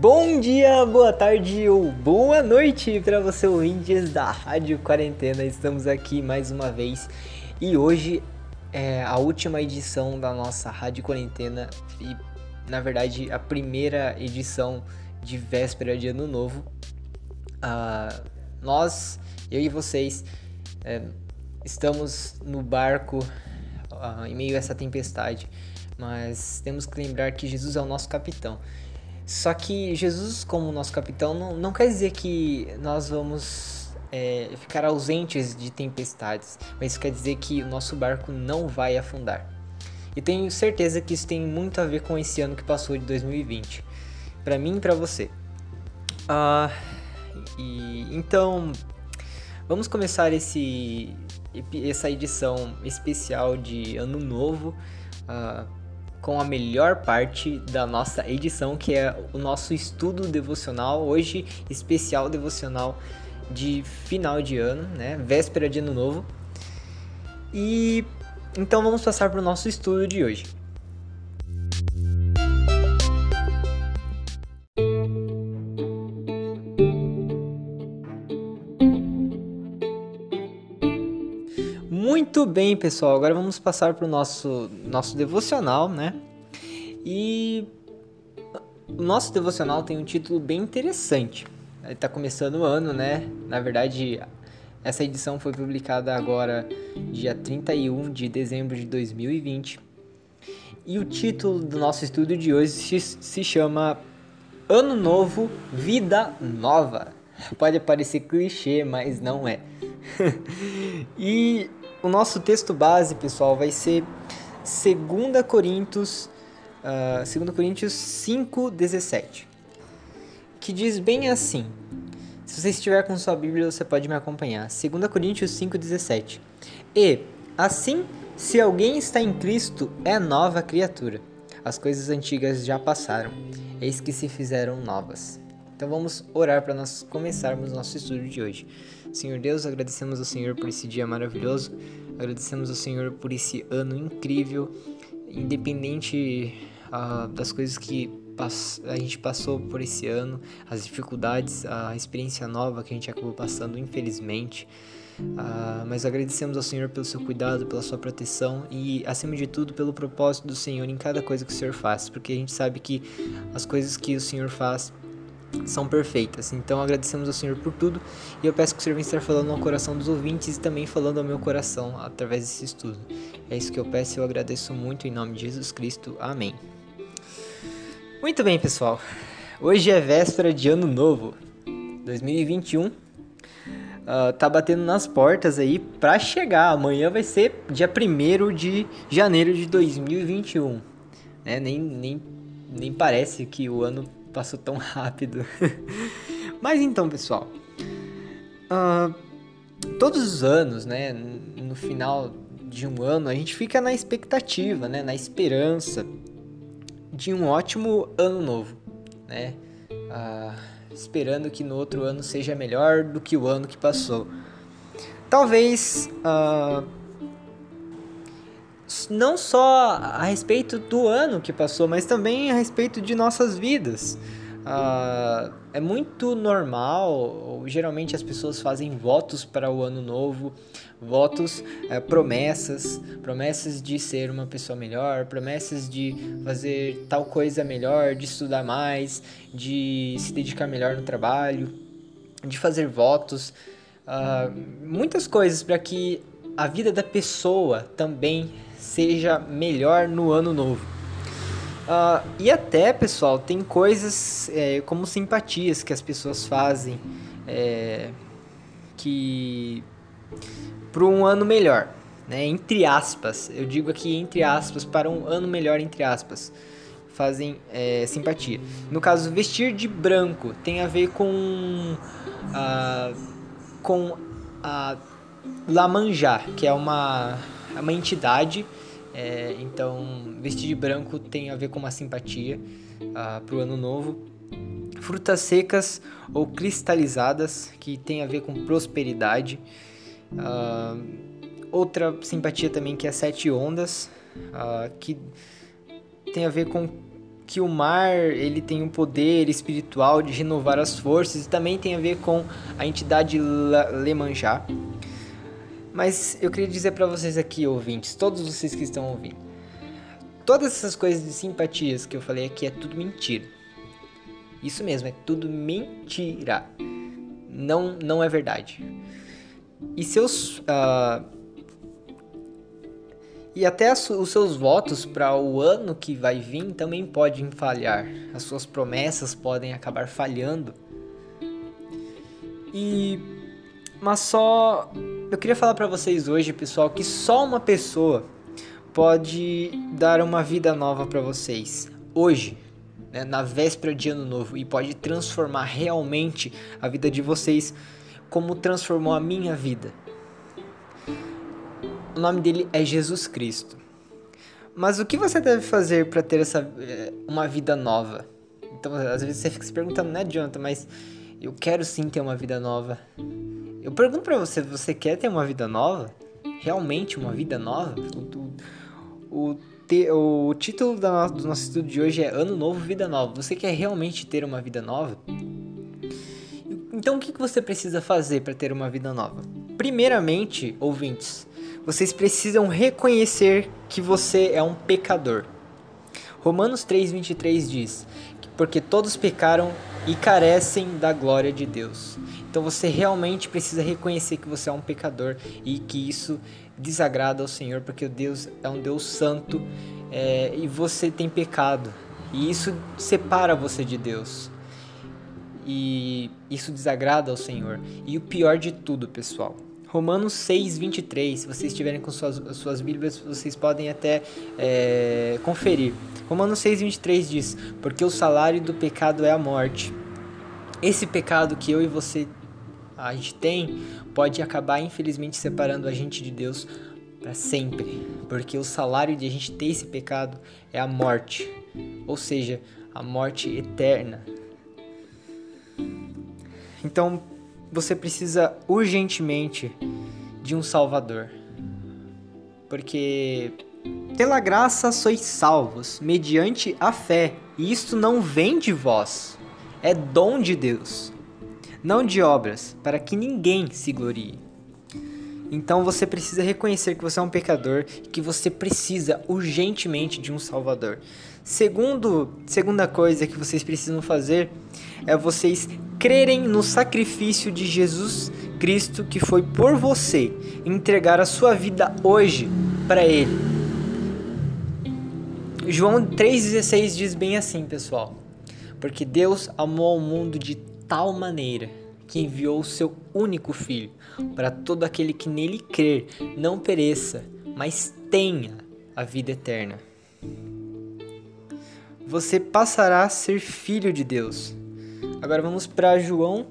Bom dia, boa tarde ou boa noite para você ouvintes da Rádio Quarentena. Estamos aqui mais uma vez e hoje é a última edição da nossa Rádio Quarentena e na verdade a primeira edição de véspera de Ano Novo. Uh, nós, eu e vocês, é, estamos no barco uh, em meio a essa tempestade, mas temos que lembrar que Jesus é o nosso capitão. Só que Jesus, como nosso capitão, não, não quer dizer que nós vamos é, ficar ausentes de tempestades, mas quer dizer que o nosso barco não vai afundar. E tenho certeza que isso tem muito a ver com esse ano que passou de 2020, para mim e para você. Uh, e, então, vamos começar esse, essa edição especial de Ano Novo. Uh, com a melhor parte da nossa edição, que é o nosso estudo devocional, hoje especial devocional de final de ano, né? Véspera de ano novo. E então vamos passar para o nosso estudo de hoje. Muito bem, pessoal. Agora vamos passar para o nosso, nosso devocional, né? E o nosso devocional tem um título bem interessante. Está começando o ano, né? Na verdade, essa edição foi publicada agora, dia 31 de dezembro de 2020. E o título do nosso estudo de hoje se chama Ano Novo, Vida Nova. Pode parecer clichê, mas não é. e o nosso texto base, pessoal, vai ser 2 Coríntios, uh, 2 Coríntios 5,17, que diz bem assim. Se você estiver com sua Bíblia, você pode me acompanhar. 2 Coríntios 5,17. E, assim, se alguém está em Cristo, é nova criatura. As coisas antigas já passaram, eis que se fizeram novas. Então vamos orar para nós começarmos nosso estudo de hoje. Senhor Deus, agradecemos ao Senhor por esse dia maravilhoso, agradecemos ao Senhor por esse ano incrível, independente uh, das coisas que a gente passou por esse ano, as dificuldades, a experiência nova que a gente acabou passando, infelizmente. Uh, mas agradecemos ao Senhor pelo seu cuidado, pela sua proteção e, acima de tudo, pelo propósito do Senhor em cada coisa que o Senhor faz, porque a gente sabe que as coisas que o Senhor faz são perfeitas. Então agradecemos ao Senhor por tudo e eu peço que o Senhor venha estar falando ao coração dos ouvintes e também falando ao meu coração através desse estudo. É isso que eu peço e eu agradeço muito em nome de Jesus Cristo. Amém. Muito bem, pessoal. Hoje é véspera de Ano Novo 2021. Uh, ah, tá batendo nas portas aí para chegar. Amanhã vai ser dia 1 de janeiro de 2021. Né? Nem, nem, nem parece que o ano passou tão rápido. Mas então, pessoal, uh, todos os anos, né, no final de um ano, a gente fica na expectativa, né, na esperança de um ótimo ano novo, né, uh, esperando que no outro ano seja melhor do que o ano que passou. Talvez uh, não só a respeito do ano que passou, mas também a respeito de nossas vidas. Uh, é muito normal, geralmente as pessoas fazem votos para o ano novo, votos, uh, promessas, promessas de ser uma pessoa melhor, promessas de fazer tal coisa melhor, de estudar mais, de se dedicar melhor no trabalho, de fazer votos, uh, muitas coisas para que a vida da pessoa também seja melhor no ano novo. Uh, e até, pessoal, tem coisas é, como simpatias que as pessoas fazem é, que para um ano melhor, né? Entre aspas, eu digo aqui entre aspas para um ano melhor entre aspas, fazem é, simpatia. No caso, vestir de branco tem a ver com uh, com a Lamanjá, que é uma é uma entidade. É, então, vestir de branco tem a ver com uma simpatia uh, ah, para o ano novo. Frutas secas ou cristalizadas, que tem a ver com prosperidade. Uh, outra simpatia também que é sete ondas, uh, que tem a ver com que o mar ele tem um poder espiritual de renovar as forças e também tem a ver com a entidade Lemanjá. Mas eu queria dizer para vocês aqui, ouvintes, todos vocês que estão ouvindo, todas essas coisas de simpatias que eu falei aqui é tudo mentira. Isso mesmo, é tudo mentira. Não, não é verdade. E seus uh, e até os seus votos para o ano que vai vir também podem falhar. As suas promessas podem acabar falhando. E mas só eu queria falar para vocês hoje, pessoal, que só uma pessoa pode dar uma vida nova para vocês hoje, né, na véspera de ano novo e pode transformar realmente a vida de vocês como transformou a minha vida. O nome dele é Jesus Cristo. Mas o que você deve fazer para ter essa eh, uma vida nova? Então, às vezes você fica se perguntando, né, Jonathan, mas eu quero sim ter uma vida nova. Eu pergunto para você, você quer ter uma vida nova? Realmente uma vida nova? O, o, o, o título da, do nosso estudo de hoje é Ano Novo, Vida Nova. Você quer realmente ter uma vida nova? Então, o que você precisa fazer para ter uma vida nova? Primeiramente, ouvintes, vocês precisam reconhecer que você é um pecador. Romanos 3:23 diz: "Porque todos pecaram e carecem da glória de Deus". Então você realmente precisa reconhecer que você é um pecador e que isso desagrada ao Senhor, porque Deus é um Deus santo é, e você tem pecado. E isso separa você de Deus. E isso desagrada ao Senhor. E o pior de tudo, pessoal, Romanos 6, 23. Se vocês estiverem com suas, suas Bíblias, vocês podem até é, conferir. Romanos 6, 23 diz: Porque o salário do pecado é a morte. Esse pecado que eu e você a gente tem pode acabar, infelizmente, separando a gente de Deus para sempre. Porque o salário de a gente ter esse pecado é a morte. Ou seja, a morte eterna. Então, você precisa urgentemente de um Salvador. Porque pela graça sois salvos, mediante a fé, e isto não vem de vós, é dom de Deus, não de obras, para que ninguém se glorie. Então você precisa reconhecer que você é um pecador e que você precisa urgentemente de um Salvador. Segundo, segunda coisa que vocês precisam fazer é vocês crerem no sacrifício de Jesus Cristo que foi por você, entregar a sua vida hoje para Ele. João 3,16 diz bem assim, pessoal: Porque Deus amou o mundo de tal maneira que enviou o seu único filho, para todo aquele que nele crer não pereça, mas tenha a vida eterna. Você passará a ser filho de Deus Agora vamos para João,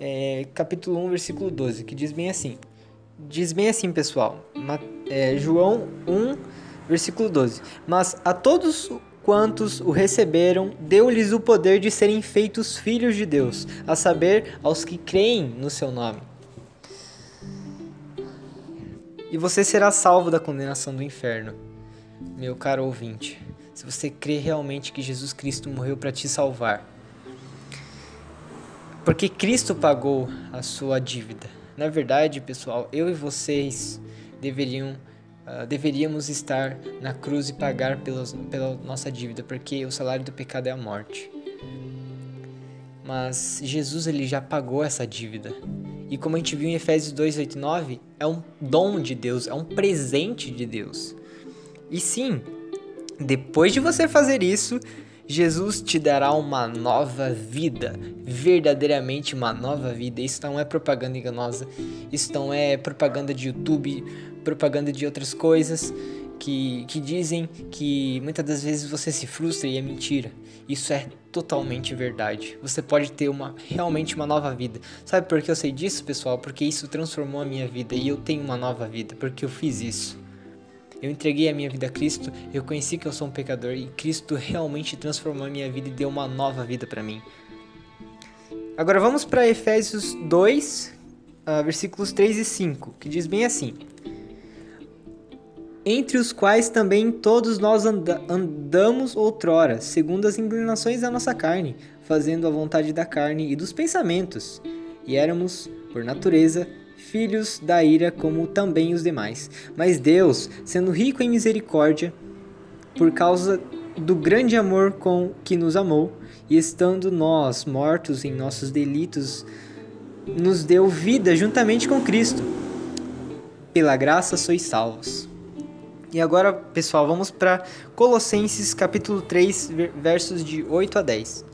é, capítulo 1, versículo 12, que diz bem assim. Diz bem assim, pessoal. É, João 1, versículo 12. Mas a todos quantos o receberam, deu-lhes o poder de serem feitos filhos de Deus, a saber, aos que creem no seu nome. E você será salvo da condenação do inferno, meu caro ouvinte, se você crê realmente que Jesus Cristo morreu para te salvar. Porque Cristo pagou a sua dívida. Na verdade, pessoal, eu e vocês deveriam uh, deveríamos estar na cruz e pagar pelos, pela nossa dívida, porque o salário do pecado é a morte. Mas Jesus ele já pagou essa dívida. E como a gente viu em Efésios 2, 8 9, é um dom de Deus, é um presente de Deus. E sim, depois de você fazer isso, Jesus te dará uma nova vida, verdadeiramente uma nova vida. Isso não é propaganda enganosa, isso não é propaganda de YouTube, propaganda de outras coisas que, que dizem que muitas das vezes você se frustra e é mentira. Isso é totalmente verdade. Você pode ter uma realmente uma nova vida. Sabe por que eu sei disso, pessoal? Porque isso transformou a minha vida e eu tenho uma nova vida porque eu fiz isso. Eu entreguei a minha vida a Cristo, eu conheci que eu sou um pecador e Cristo realmente transformou a minha vida e deu uma nova vida para mim. Agora vamos para Efésios 2, uh, versículos 3 e 5, que diz bem assim: entre os quais também todos nós anda andamos outrora, segundo as inclinações da nossa carne, fazendo a vontade da carne e dos pensamentos. E éramos, por natureza, filhos da ira como também os demais. Mas Deus, sendo rico em misericórdia, por causa do grande amor com que nos amou, e estando nós mortos em nossos delitos, nos deu vida juntamente com Cristo. Pela graça sois salvos. E agora, pessoal, vamos para Colossenses capítulo 3, versos de 8 a 10.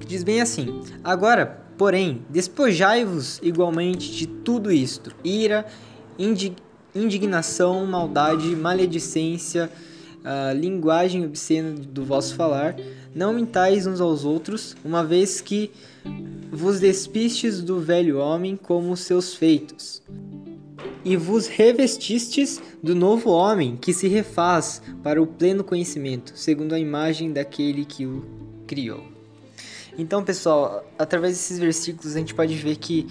Que diz bem assim: Agora, porém, despojai-vos igualmente de tudo isto: ira, indignação, maldade, maledicência, uh, linguagem obscena do vosso falar, não mintais uns aos outros, uma vez que vos despistes do velho homem como seus feitos, e vos revestistes do novo homem que se refaz para o pleno conhecimento, segundo a imagem daquele que o criou. Então, pessoal, através desses versículos a gente pode ver que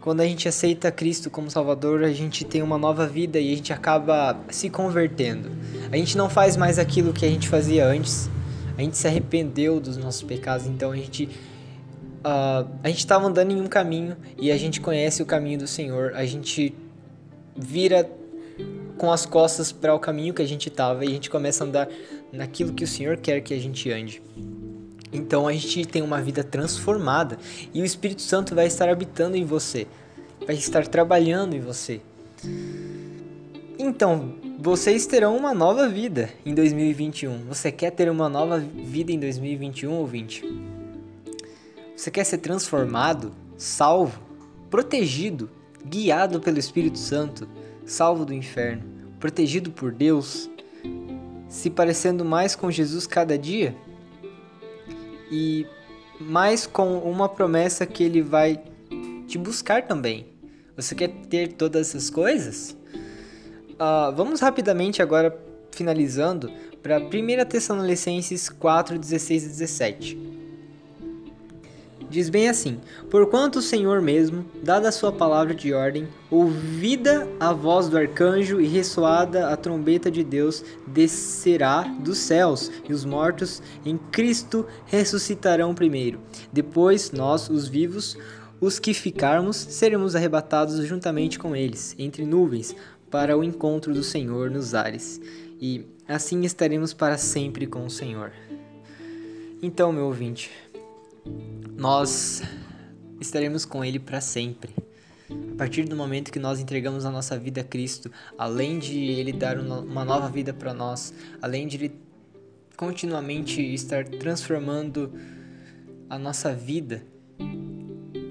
quando a gente aceita Cristo como Salvador, a gente tem uma nova vida e a gente acaba se convertendo. A gente não faz mais aquilo que a gente fazia antes. A gente se arrependeu dos nossos pecados, então a gente uh, a gente estava andando em um caminho e a gente conhece o caminho do Senhor. A gente vira com as costas para o caminho que a gente estava e a gente começa a andar naquilo que o Senhor quer que a gente ande. Então a gente tem uma vida transformada e o Espírito Santo vai estar habitando em você, vai estar trabalhando em você. Então, vocês terão uma nova vida em 2021. Você quer ter uma nova vida em 2021, ouvinte? Você quer ser transformado, salvo, protegido, guiado pelo Espírito Santo, salvo do inferno, protegido por Deus, se parecendo mais com Jesus cada dia? E mais com uma promessa que ele vai te buscar também. Você quer ter todas essas coisas? Uh, vamos rapidamente agora finalizando para 1 Tessalonicenses 4, 16 e 17. Diz bem assim: Porquanto o Senhor mesmo, dada a sua palavra de ordem, ouvida a voz do arcanjo e ressoada a trombeta de Deus, descerá dos céus, e os mortos em Cristo ressuscitarão primeiro. Depois, nós, os vivos, os que ficarmos, seremos arrebatados juntamente com eles, entre nuvens, para o encontro do Senhor nos ares. E assim estaremos para sempre com o Senhor. Então, meu ouvinte, nós estaremos com Ele para sempre. A partir do momento que nós entregamos a nossa vida a Cristo, além de Ele dar uma nova vida para nós, além de Ele continuamente estar transformando a nossa vida,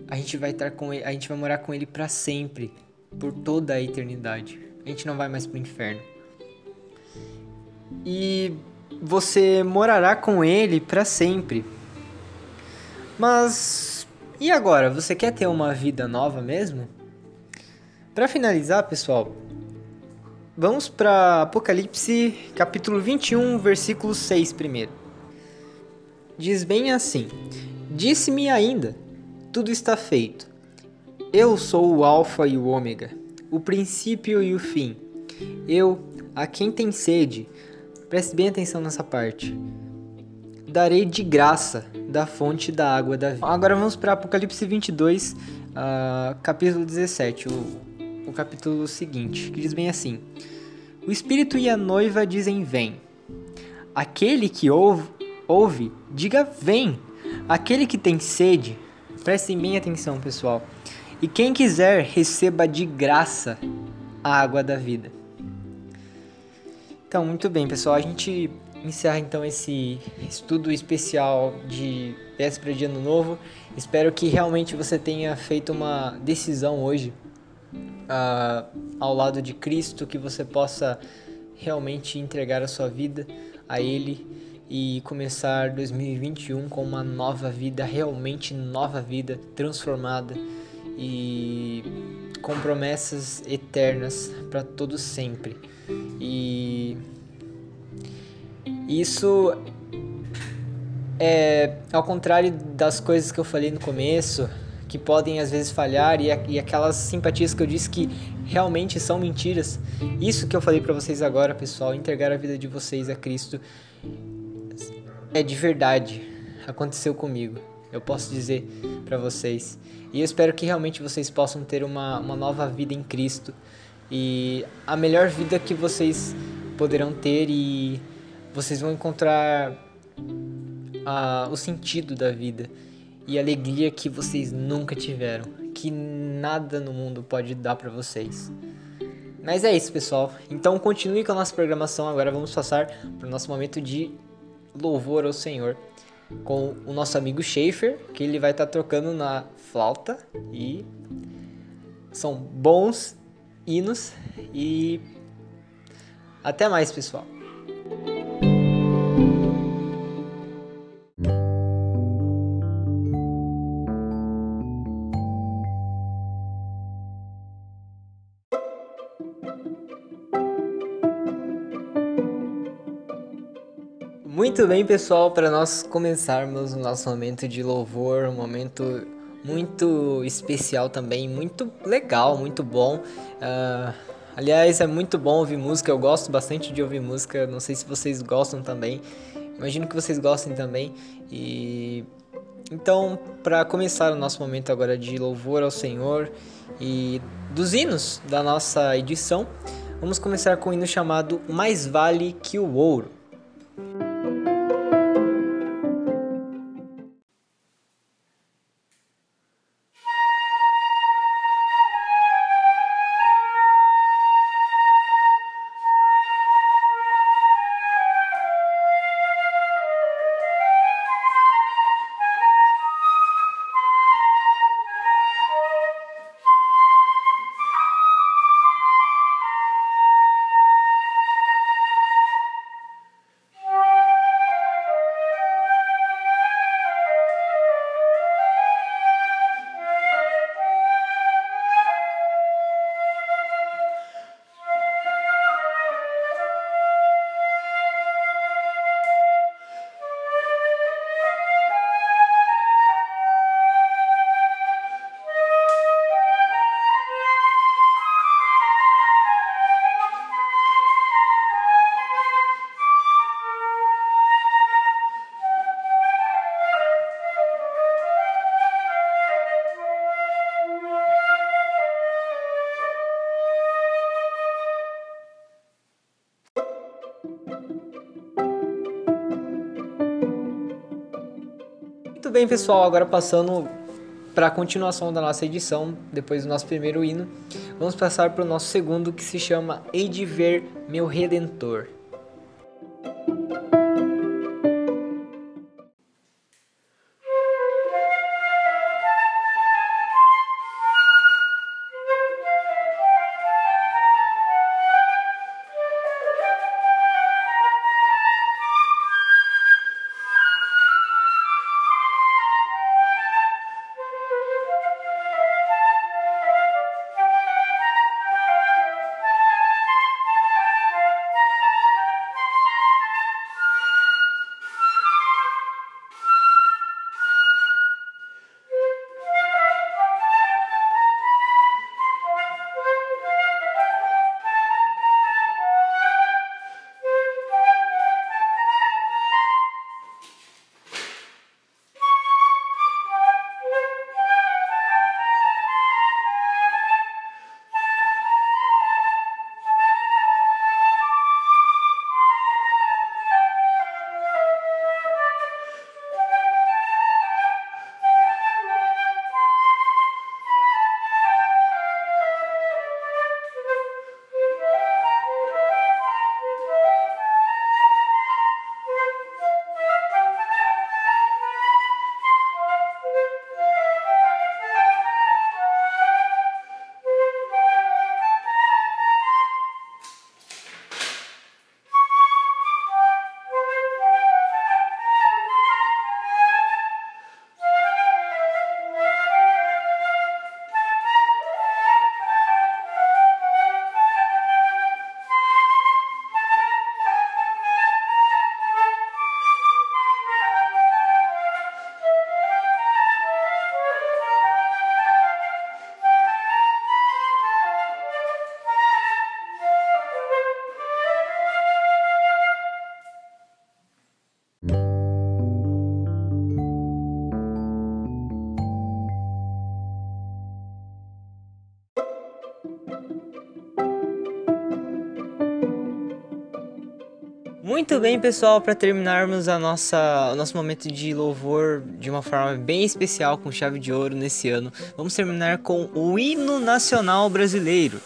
a gente vai estar com ele, a gente vai morar com Ele para sempre, por toda a eternidade. A gente não vai mais para o inferno. E você morará com Ele para sempre. Mas e agora? Você quer ter uma vida nova mesmo? Para finalizar, pessoal, vamos para Apocalipse, capítulo 21, versículo 6 primeiro. Diz bem assim: Disse-me ainda: Tudo está feito. Eu sou o Alfa e o Ômega, o princípio e o fim. Eu, a quem tem sede, preste bem atenção nessa parte darei de graça da fonte da água da vida. Agora vamos para Apocalipse 22, uh, capítulo 17, o, o capítulo seguinte, que diz bem assim: O Espírito e a noiva dizem: Vem. Aquele que ouve, ouve diga: Vem. Aquele que tem sede, prestem bem atenção, pessoal. E quem quiser, receba de graça a água da vida. Então, muito bem, pessoal. A gente encerra então esse estudo especial de véspera de ano novo. Espero que realmente você tenha feito uma decisão hoje uh, ao lado de Cristo, que você possa realmente entregar a sua vida a Ele e começar 2021 com uma nova vida, realmente nova vida, transformada e com promessas eternas para todo sempre. E isso é ao contrário das coisas que eu falei no começo, que podem às vezes falhar, e, e aquelas simpatias que eu disse que realmente são mentiras. Isso que eu falei para vocês agora, pessoal, entregar a vida de vocês a Cristo é de verdade. Aconteceu comigo. Eu posso dizer para vocês. E eu espero que realmente vocês possam ter uma, uma nova vida em Cristo. E a melhor vida que vocês poderão ter e vocês vão encontrar a, o sentido da vida e a alegria que vocês nunca tiveram, que nada no mundo pode dar para vocês. Mas é isso, pessoal. Então continue com a nossa programação. Agora vamos passar para o nosso momento de louvor ao Senhor com o nosso amigo Schaefer, que ele vai estar tá trocando na flauta e são bons hinos e até mais, pessoal. Muito bem, pessoal, para nós começarmos o nosso momento de louvor, um momento muito especial também, muito legal, muito bom. Uh, aliás, é muito bom ouvir música, eu gosto bastante de ouvir música, não sei se vocês gostam também, imagino que vocês gostem também. E então, para começar o nosso momento agora de louvor ao Senhor e dos hinos da nossa edição, vamos começar com o hino chamado Mais Vale que o Ouro. Bem, pessoal, agora passando para a continuação da nossa edição, depois do nosso primeiro hino, vamos passar para o nosso segundo que se chama Hei de Ver Meu Redentor. Bem, pessoal, para terminarmos a nossa, o nosso momento de louvor de uma forma bem especial com chave de ouro nesse ano, vamos terminar com o hino nacional brasileiro.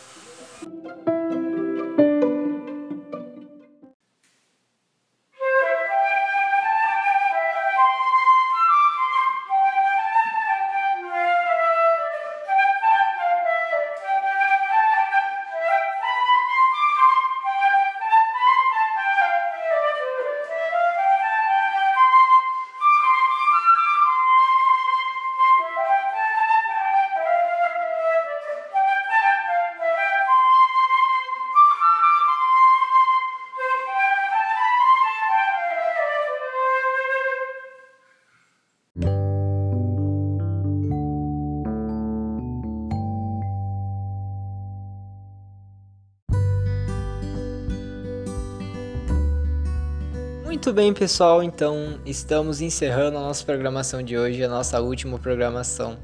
Muito bem, pessoal, então estamos encerrando a nossa programação de hoje, a nossa última programação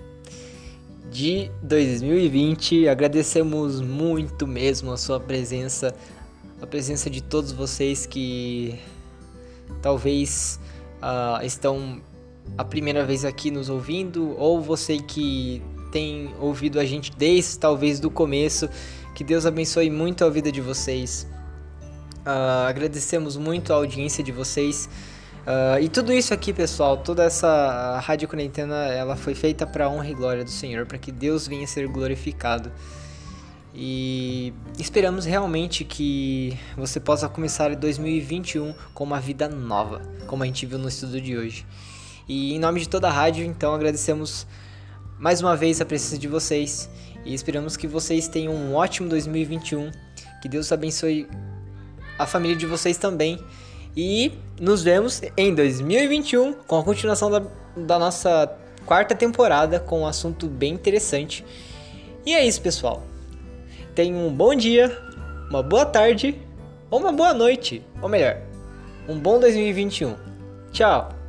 de 2020. Agradecemos muito mesmo a sua presença, a presença de todos vocês que talvez uh, estão a primeira vez aqui nos ouvindo, ou você que tem ouvido a gente desde talvez do começo. Que Deus abençoe muito a vida de vocês. Uh, agradecemos muito a audiência de vocês. Uh, e tudo isso aqui, pessoal, toda essa Rádio Quarentena, ela foi feita para honra e glória do Senhor, para que Deus venha ser glorificado. E esperamos realmente que você possa começar 2021 com uma vida nova, como a gente viu no estudo de hoje. E em nome de toda a rádio, então agradecemos mais uma vez a presença de vocês e esperamos que vocês tenham um ótimo 2021. Que Deus abençoe a família de vocês também. E nos vemos em 2021 com a continuação da, da nossa quarta temporada com um assunto bem interessante. E é isso, pessoal. Tenham um bom dia, uma boa tarde ou uma boa noite, ou melhor, um bom 2021. Tchau!